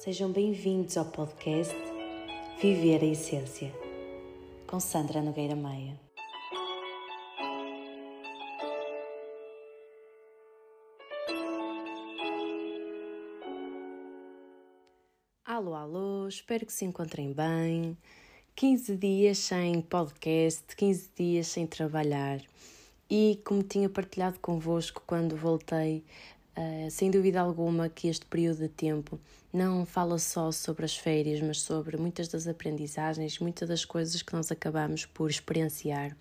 Sejam bem-vindos ao podcast Viver a Essência, com Sandra Nogueira Maia. Alô, alô, espero que se encontrem bem. 15 dias sem podcast, 15 dias sem trabalhar. E como tinha partilhado convosco quando voltei Uh, sem dúvida alguma que este período de tempo não fala só sobre as férias, mas sobre muitas das aprendizagens, muitas das coisas que nós acabamos por experienciar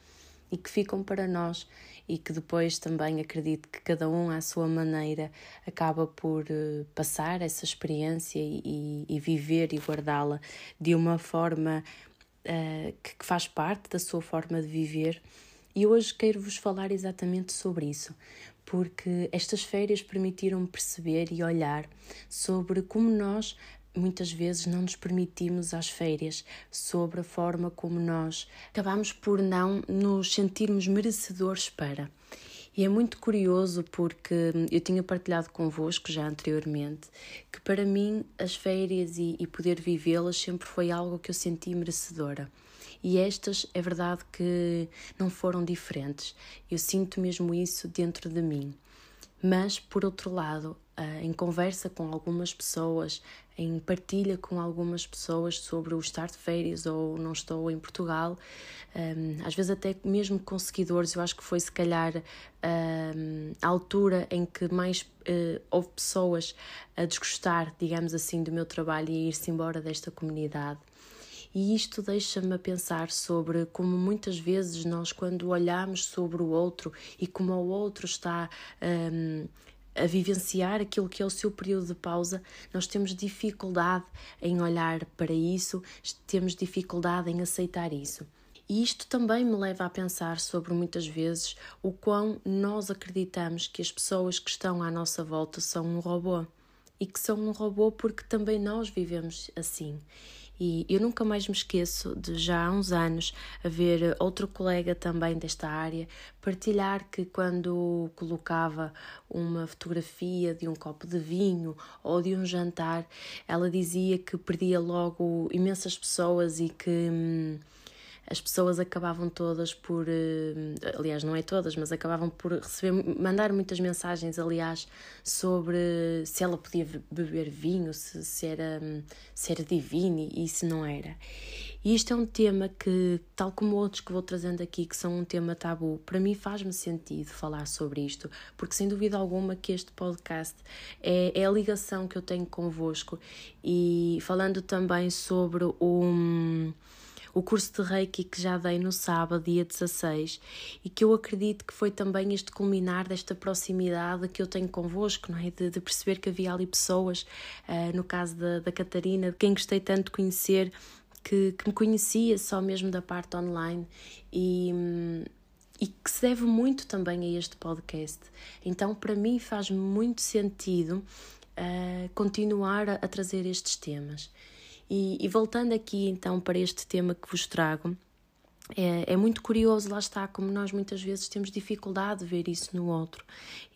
e que ficam para nós e que depois também acredito que cada um à sua maneira acaba por uh, passar essa experiência e, e viver e guardá-la de uma forma uh, que, que faz parte da sua forma de viver. E hoje quero vos falar exatamente sobre isso, porque estas férias permitiram-me perceber e olhar sobre como nós muitas vezes não nos permitimos às férias, sobre a forma como nós acabamos por não nos sentirmos merecedores para. E é muito curioso porque eu tinha partilhado convosco já anteriormente que para mim as férias e, e poder vivê-las sempre foi algo que eu senti merecedora. E estas é verdade que não foram diferentes. Eu sinto mesmo isso dentro de mim. Mas, por outro lado, ah, em conversa com algumas pessoas, em partilha com algumas pessoas sobre o estar de férias ou não estou em Portugal, às vezes até mesmo com seguidores, eu acho que foi se calhar a altura em que mais houve pessoas a desgostar, digamos assim, do meu trabalho e a ir-se embora desta comunidade. E isto deixa-me a pensar sobre como muitas vezes nós, quando olhamos sobre o outro e como o outro está um, a vivenciar aquilo que é o seu período de pausa, nós temos dificuldade em olhar para isso, temos dificuldade em aceitar isso. E isto também me leva a pensar sobre muitas vezes o quão nós acreditamos que as pessoas que estão à nossa volta são um robô. E que são um robô porque também nós vivemos assim. E eu nunca mais me esqueço de já há uns anos haver outro colega também desta área partilhar que quando colocava uma fotografia de um copo de vinho ou de um jantar, ela dizia que perdia logo imensas pessoas e que. As pessoas acabavam todas por, eh, aliás, não é todas, mas acabavam por receber, mandar muitas mensagens, aliás, sobre se ela podia beber vinho, se, se, era, se era divino e se não era. E isto é um tema que, tal como outros que vou trazendo aqui, que são um tema tabu, para mim faz-me sentido falar sobre isto, porque sem dúvida alguma que este podcast é, é a ligação que eu tenho convosco e falando também sobre o. Um, o curso de Reiki que já dei no sábado, dia 16, e que eu acredito que foi também este culminar desta proximidade que eu tenho convosco, não é? De, de perceber que havia ali pessoas, uh, no caso da, da Catarina, de quem gostei tanto de conhecer, que, que me conhecia só mesmo da parte online e. e que se deve muito também a este podcast. Então, para mim, faz muito sentido uh, continuar a, a trazer estes temas. E, e voltando aqui então para este tema que vos trago, é, é, muito curioso, lá está, como nós muitas vezes temos dificuldade de ver isso no outro.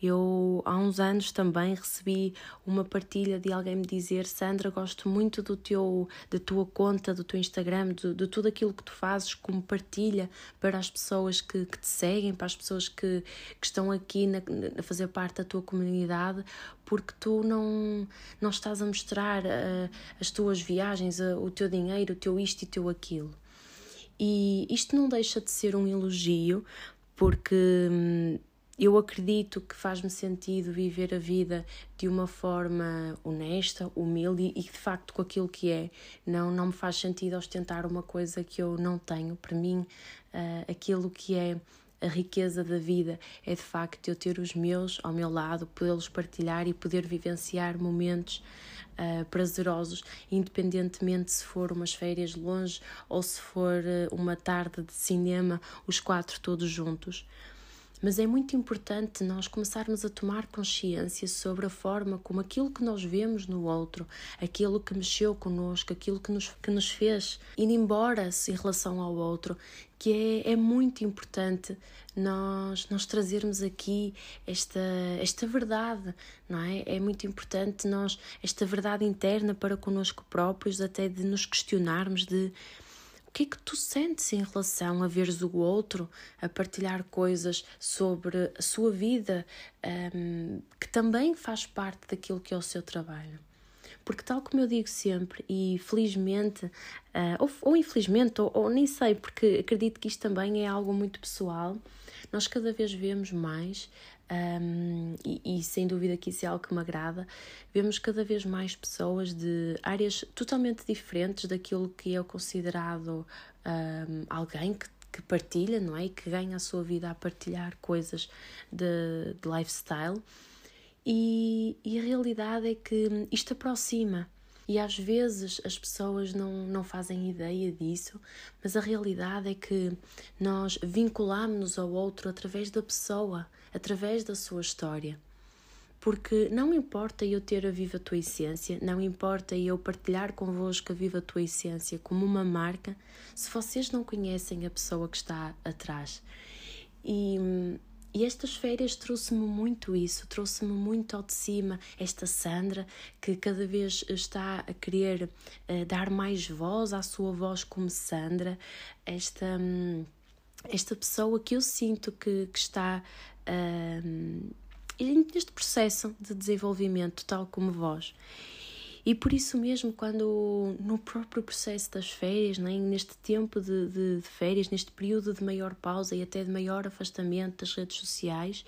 Eu, há uns anos, também recebi uma partilha de alguém me dizer: Sandra, gosto muito do teu, da tua conta, do teu Instagram, de, de tudo aquilo que tu fazes como partilha para as pessoas que, que te seguem, para as pessoas que, que estão aqui na, a fazer parte da tua comunidade, porque tu não, não estás a mostrar uh, as tuas viagens, uh, o teu dinheiro, o teu isto e o teu aquilo. E isto não deixa de ser um elogio, porque hum, eu acredito que faz-me sentido viver a vida de uma forma honesta, humilde e de facto com aquilo que é. Não, não me faz sentido ostentar uma coisa que eu não tenho. Para mim, uh, aquilo que é a riqueza da vida é de facto eu ter os meus ao meu lado, podê-los partilhar e poder vivenciar momentos uh, prazerosos, independentemente se for umas férias longe ou se for uh, uma tarde de cinema, os quatro todos juntos. Mas é muito importante nós começarmos a tomar consciência sobre a forma como aquilo que nós vemos no outro, aquilo que mexeu connosco, aquilo que nos, que nos fez ir embora-se em relação ao outro, que é, é muito importante nós, nós trazermos aqui esta, esta verdade, não é? É muito importante nós, esta verdade interna para connosco próprios, até de nos questionarmos de que é que tu sentes em relação a veres o outro, a partilhar coisas sobre a sua vida, um, que também faz parte daquilo que é o seu trabalho? Porque, tal como eu digo sempre, e felizmente, uh, ou, ou, infelizmente, ou, ou nem sei, porque acredito que isto também é algo muito pessoal, nós cada vez vemos mais um, e, e, sem dúvida que isso é algo que me agrada. Vemos cada vez mais pessoas de áreas totalmente diferentes daquilo que é considerado um, alguém que, que partilha, não é? E que ganha a sua vida a partilhar coisas de, de lifestyle. E, e a realidade é que isto aproxima. E às vezes as pessoas não, não fazem ideia disso, mas a realidade é que nós vinculamos-nos ao outro através da pessoa, através da sua história. Porque não importa eu ter a Viva Tua Essência, não importa eu partilhar convosco a Viva Tua Essência como uma marca, se vocês não conhecem a pessoa que está atrás. E e estas férias trouxe-me muito isso, trouxe-me muito ao de cima esta Sandra que cada vez está a querer uh, dar mais voz à sua voz como Sandra, esta, um, esta pessoa que eu sinto que, que está uh, neste processo de desenvolvimento, tal como vós. E por isso mesmo, quando no próprio processo das férias, né, neste tempo de, de, de férias, neste período de maior pausa e até de maior afastamento das redes sociais,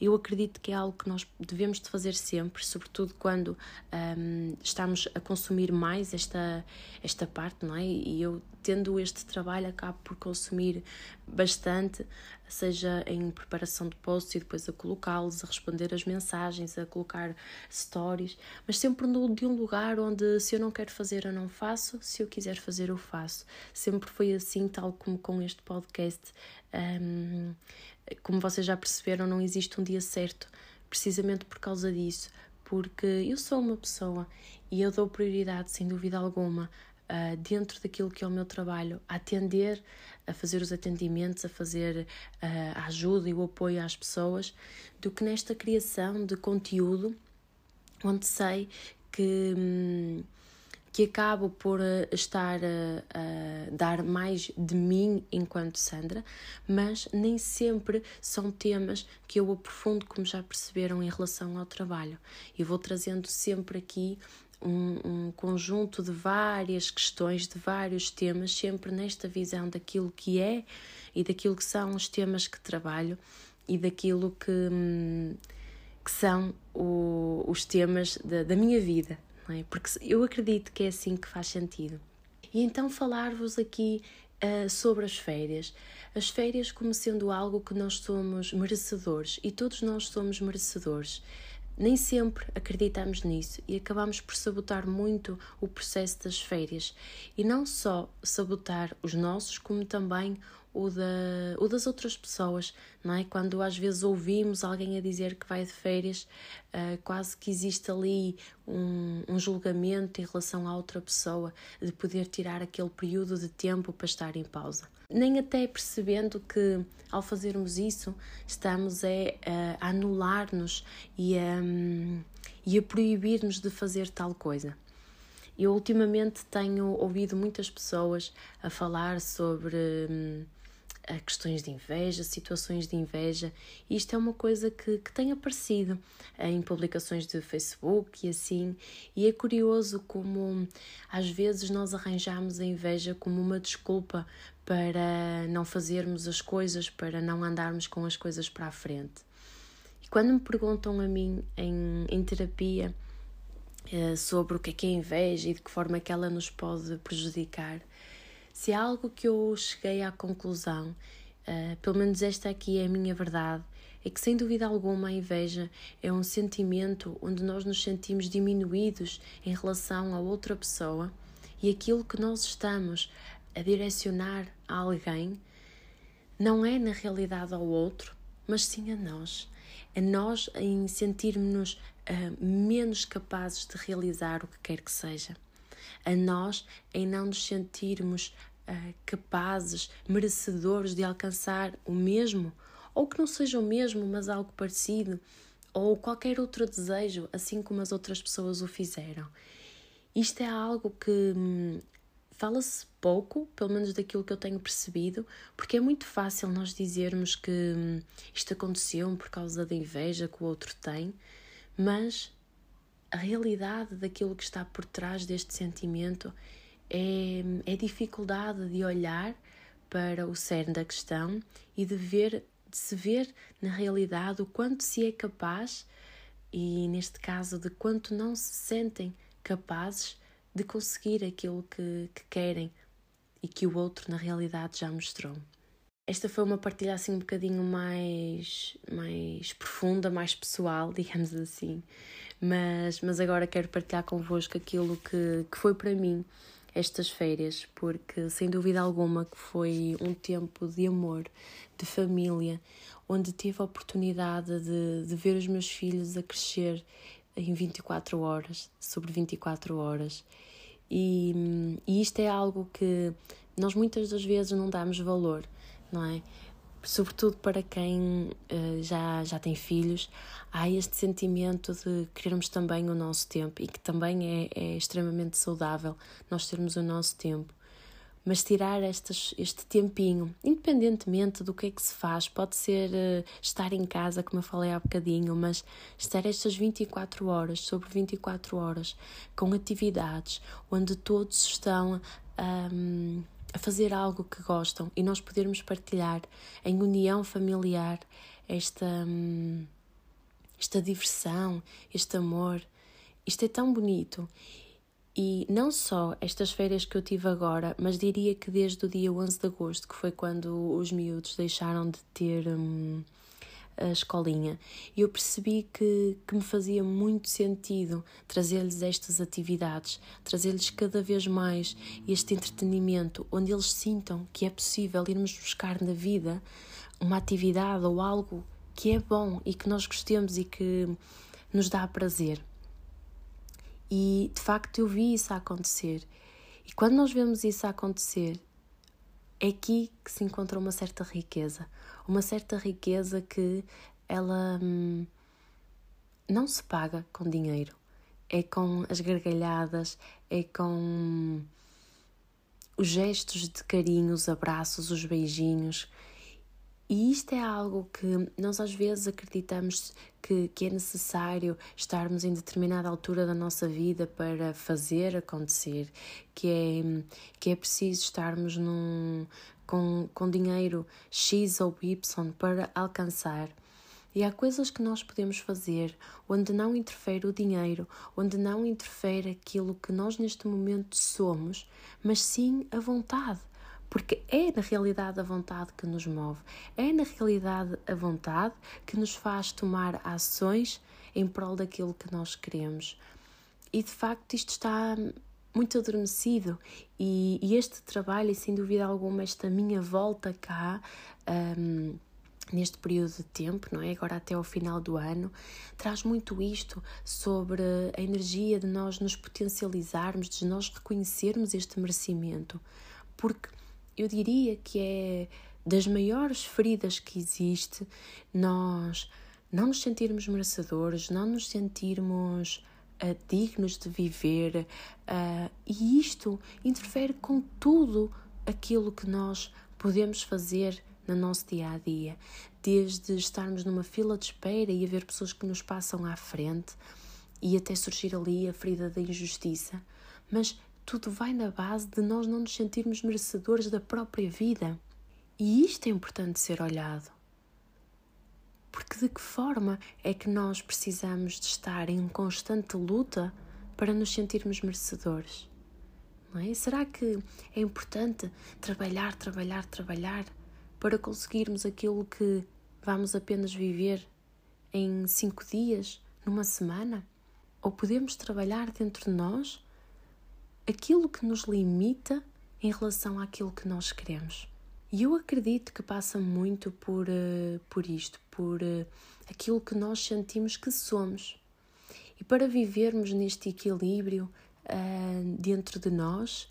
eu acredito que é algo que nós devemos de fazer sempre, sobretudo quando um, estamos a consumir mais esta, esta parte, não é? E eu, tendo este trabalho, acabo por consumir bastante, seja em preparação de posts e depois a colocá-los, a responder as mensagens, a colocar stories, mas sempre de um lugar onde se eu não quero fazer, eu não faço, se eu quiser fazer, eu faço. Sempre foi assim, tal como com este podcast. Um, como vocês já perceberam, não existe um dia certo, precisamente por causa disso, porque eu sou uma pessoa e eu dou prioridade, sem dúvida alguma, uh, dentro daquilo que é o meu trabalho, a atender, a fazer os atendimentos, a fazer uh, a ajuda e o apoio às pessoas, do que nesta criação de conteúdo, onde sei que. Hum, que acabo por uh, estar a, a, dar mais de mim enquanto Sandra, mas nem sempre são temas que eu aprofundo, como já perceberam, em relação ao trabalho. Eu vou trazendo sempre aqui um, um, conjunto de várias questões, de vários temas, sempre nesta visão daquilo que é e daquilo que são os temas que trabalho e daquilo que, hum, que são o, os temas da, da minha vida, não é? Porque eu acredito que é assim que faz sentido. E então falar-vos aqui uh, sobre as férias. As férias como sendo algo que nós somos merecedores e todos nós somos merecedores. Nem sempre acreditamos nisso e acabamos por sabotar muito o processo das férias. E não só sabotar os nossos, como também o, da, o das outras pessoas, não é? Quando às vezes ouvimos alguém a dizer que vai de férias, uh, quase que existe ali um, um julgamento em relação à outra pessoa, de poder tirar aquele período de tempo para estar em pausa. Nem até percebendo que ao fazermos isso estamos é, a anular-nos e a, e a proibir-nos de fazer tal coisa. Eu ultimamente tenho ouvido muitas pessoas a falar sobre hum, a questões de inveja, situações de inveja, isto é uma coisa que, que tem aparecido em publicações de Facebook e assim, e é curioso como às vezes nós arranjamos a inveja como uma desculpa para não fazermos as coisas, para não andarmos com as coisas para a frente. E quando me perguntam a mim em, em terapia eh, sobre o que é que é inveja e de que forma é que ela nos pode prejudicar, se há algo que eu cheguei à conclusão, uh, pelo menos esta aqui é a minha verdade, é que sem dúvida alguma a inveja é um sentimento onde nós nos sentimos diminuídos em relação a outra pessoa e aquilo que nós estamos a direcionar a alguém não é na realidade ao outro, mas sim a nós. A nós em sentirmos-nos uh, menos capazes de realizar o que quer que seja. A nós em não nos sentirmos uh, capazes, merecedores de alcançar o mesmo, ou que não seja o mesmo, mas algo parecido, ou qualquer outro desejo, assim como as outras pessoas o fizeram. Isto é algo que hum, fala-se pouco, pelo menos daquilo que eu tenho percebido, porque é muito fácil nós dizermos que hum, isto aconteceu por causa da inveja que o outro tem, mas a realidade daquilo que está por trás deste sentimento é, é dificuldade de olhar para o cerne da questão e de ver, de se ver na realidade o quanto se é capaz e neste caso de quanto não se sentem capazes de conseguir aquilo que, que querem e que o outro na realidade já mostrou. Esta foi uma partilha assim um bocadinho mais, mais profunda, mais pessoal, digamos assim. Mas, mas agora quero partilhar convosco aquilo que, que foi para mim estas férias, porque sem dúvida alguma que foi um tempo de amor, de família, onde tive a oportunidade de, de ver os meus filhos a crescer em 24 horas, sobre 24 horas. E, e isto é algo que nós muitas das vezes não damos valor, não é? Sobretudo para quem uh, já, já tem filhos, há este sentimento de querermos também o nosso tempo e que também é, é extremamente saudável nós termos o nosso tempo mas tirar este tempinho, independentemente do que é que se faz, pode ser uh, estar em casa, como eu falei há bocadinho, mas estar estas 24 horas, sobre 24 horas, com atividades onde todos estão um, a fazer algo que gostam e nós podermos partilhar em união familiar esta, um, esta diversão, este amor. Isto é tão bonito e não só estas férias que eu tive agora, mas diria que desde o dia 11 de agosto, que foi quando os miúdos deixaram de ter hum, a escolinha, eu percebi que, que me fazia muito sentido trazer-lhes estas atividades, trazer-lhes cada vez mais este entretenimento, onde eles sintam que é possível irmos buscar na vida uma atividade ou algo que é bom e que nós gostemos e que nos dá prazer. E de facto eu vi isso acontecer. E quando nós vemos isso acontecer, é aqui que se encontra uma certa riqueza. Uma certa riqueza que ela hum, não se paga com dinheiro. É com as gargalhadas, é com os gestos de carinho, os abraços, os beijinhos e isto é algo que nós às vezes acreditamos que, que é necessário estarmos em determinada altura da nossa vida para fazer acontecer, que é, que é preciso estarmos num, com, com dinheiro X ou Y para alcançar. E há coisas que nós podemos fazer onde não interfere o dinheiro, onde não interfere aquilo que nós neste momento somos, mas sim a vontade porque é na realidade a vontade que nos move, é na realidade a vontade que nos faz tomar ações em prol daquilo que nós queremos. E de facto isto está muito adormecido e, e este trabalho, e sem dúvida alguma, esta minha volta cá. Um, neste período de tempo, não é? Agora até ao final do ano, traz muito isto sobre a energia de nós nos potencializarmos, de nós reconhecermos este merecimento. Porque eu diria que é das maiores feridas que existe nós não nos sentirmos merecedores, não nos sentirmos uh, dignos de viver, uh, e isto interfere com tudo aquilo que nós podemos fazer no nosso dia a dia, desde estarmos numa fila de espera e haver pessoas que nos passam à frente e até surgir ali a ferida da injustiça, mas tudo vai na base de nós não nos sentirmos merecedores da própria vida. E isto é importante ser olhado. Porque de que forma é que nós precisamos de estar em constante luta para nos sentirmos merecedores? É? Será que é importante trabalhar, trabalhar, trabalhar para conseguirmos aquilo que vamos apenas viver em cinco dias, numa semana? Ou podemos trabalhar dentro de nós aquilo que nos limita em relação àquilo que nós queremos. E eu acredito que passa muito por, uh, por isto, por uh, aquilo que nós sentimos que somos. E para vivermos neste equilíbrio uh, dentro de nós,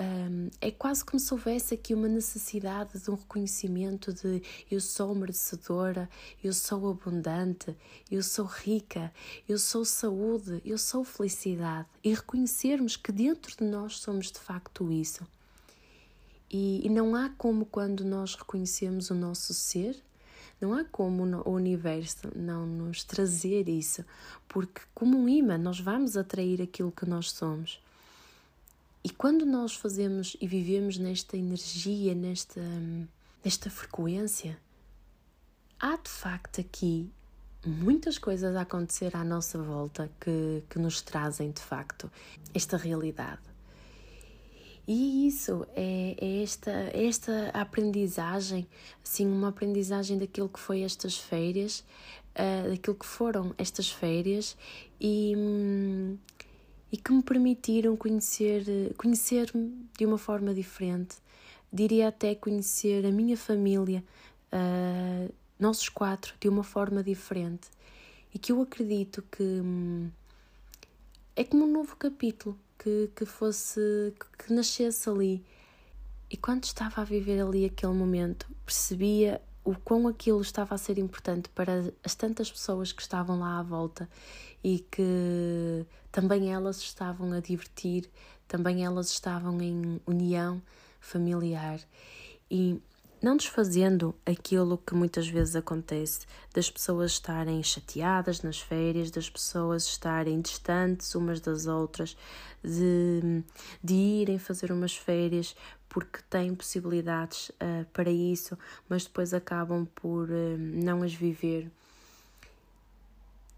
um, é quase como se houvesse aqui uma necessidade de um reconhecimento de eu sou merecedora, eu sou abundante, eu sou rica, eu sou saúde, eu sou felicidade e reconhecermos que dentro de nós somos de facto isso. E, e não há como quando nós reconhecemos o nosso ser, não há como o universo não nos trazer isso, porque como um imã nós vamos atrair aquilo que nós somos. E quando nós fazemos e vivemos nesta energia, nesta, nesta frequência, há de facto aqui muitas coisas a acontecer à nossa volta que, que nos trazem de facto esta realidade. E isso é, é, esta, esta aprendizagem, assim, uma aprendizagem daquilo que foi estas férias, uh, daquilo que foram estas férias e, hum, e que me permitiram conhecer, conhecer-me de uma forma diferente. Diria até conhecer a minha família, uh, nossos quatro, de uma forma diferente. E que eu acredito que hum, é como um novo capítulo que, que fosse, que nascesse ali. E quando estava a viver ali aquele momento, percebia o quão aquilo estava a ser importante para as tantas pessoas que estavam lá à volta e que também elas estavam a divertir, também elas estavam em união familiar e não desfazendo aquilo que muitas vezes acontece das pessoas estarem chateadas nas férias, das pessoas estarem distantes umas das outras, de, de irem fazer umas férias porque têm possibilidades uh, para isso, mas depois acabam por uh, não as viver.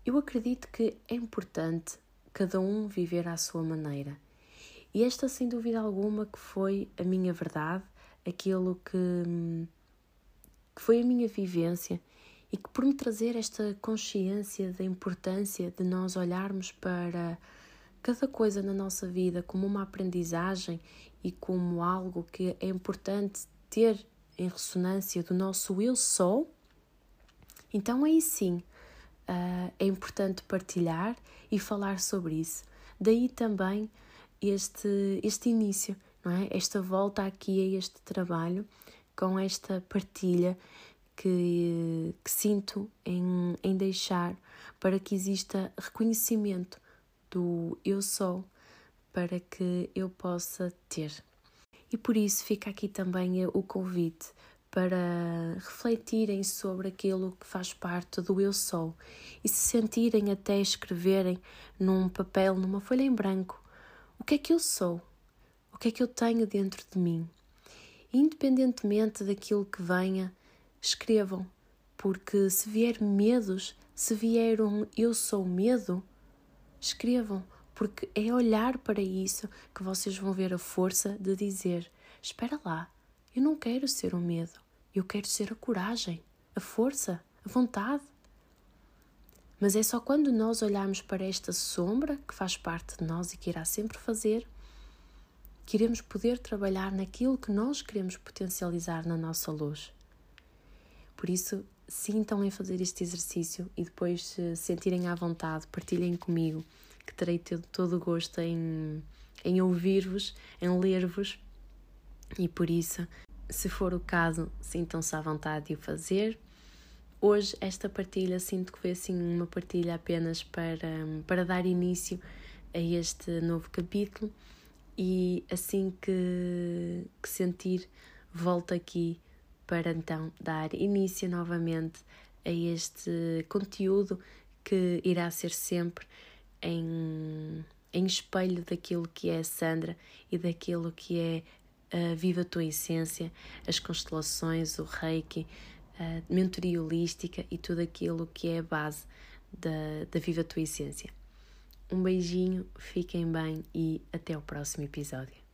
Eu acredito que é importante cada um viver à sua maneira. E esta, sem dúvida alguma, que foi a minha verdade, aquilo que, que foi a minha vivência e que por me trazer esta consciência da importância de nós olharmos para cada coisa na nossa vida como uma aprendizagem e como algo que é importante ter em ressonância do nosso eu sou, então aí sim uh, é importante partilhar e falar sobre isso. Daí também este, este início é? Esta volta aqui a este trabalho com esta partilha que, que sinto em, em deixar para que exista reconhecimento do eu sou para que eu possa ter. E por isso fica aqui também o convite para refletirem sobre aquilo que faz parte do eu sou e se sentirem até escreverem num papel, numa folha em branco, o que é que eu sou, o que é que eu tenho dentro de mim? Independentemente daquilo que venha, escrevam, porque se vier medos, se vier um eu sou medo, escrevam, porque é olhar para isso que vocês vão ver a força de dizer: Espera lá, eu não quero ser o medo, eu quero ser a coragem, a força, a vontade. Mas é só quando nós olharmos para esta sombra que faz parte de nós e que irá sempre fazer que iremos poder trabalhar naquilo que nós queremos potencializar na nossa luz. Por isso, sintam em fazer este exercício e depois, se sentirem à vontade, partilhem comigo, que terei todo o gosto em, em ouvir-vos, em ler-vos. E por isso, se for o caso, sintam-se à vontade de o fazer. Hoje, esta partilha, sinto que foi assim uma partilha apenas para, para dar início a este novo capítulo e assim que, que sentir, volto aqui para então dar início novamente a este conteúdo que irá ser sempre em, em espelho daquilo que é Sandra e daquilo que é a Viva a Tua Essência, as constelações, o Reiki, a mentoria holística e tudo aquilo que é a base da, da Viva a Tua Essência. Um beijinho, fiquem bem e até o próximo episódio.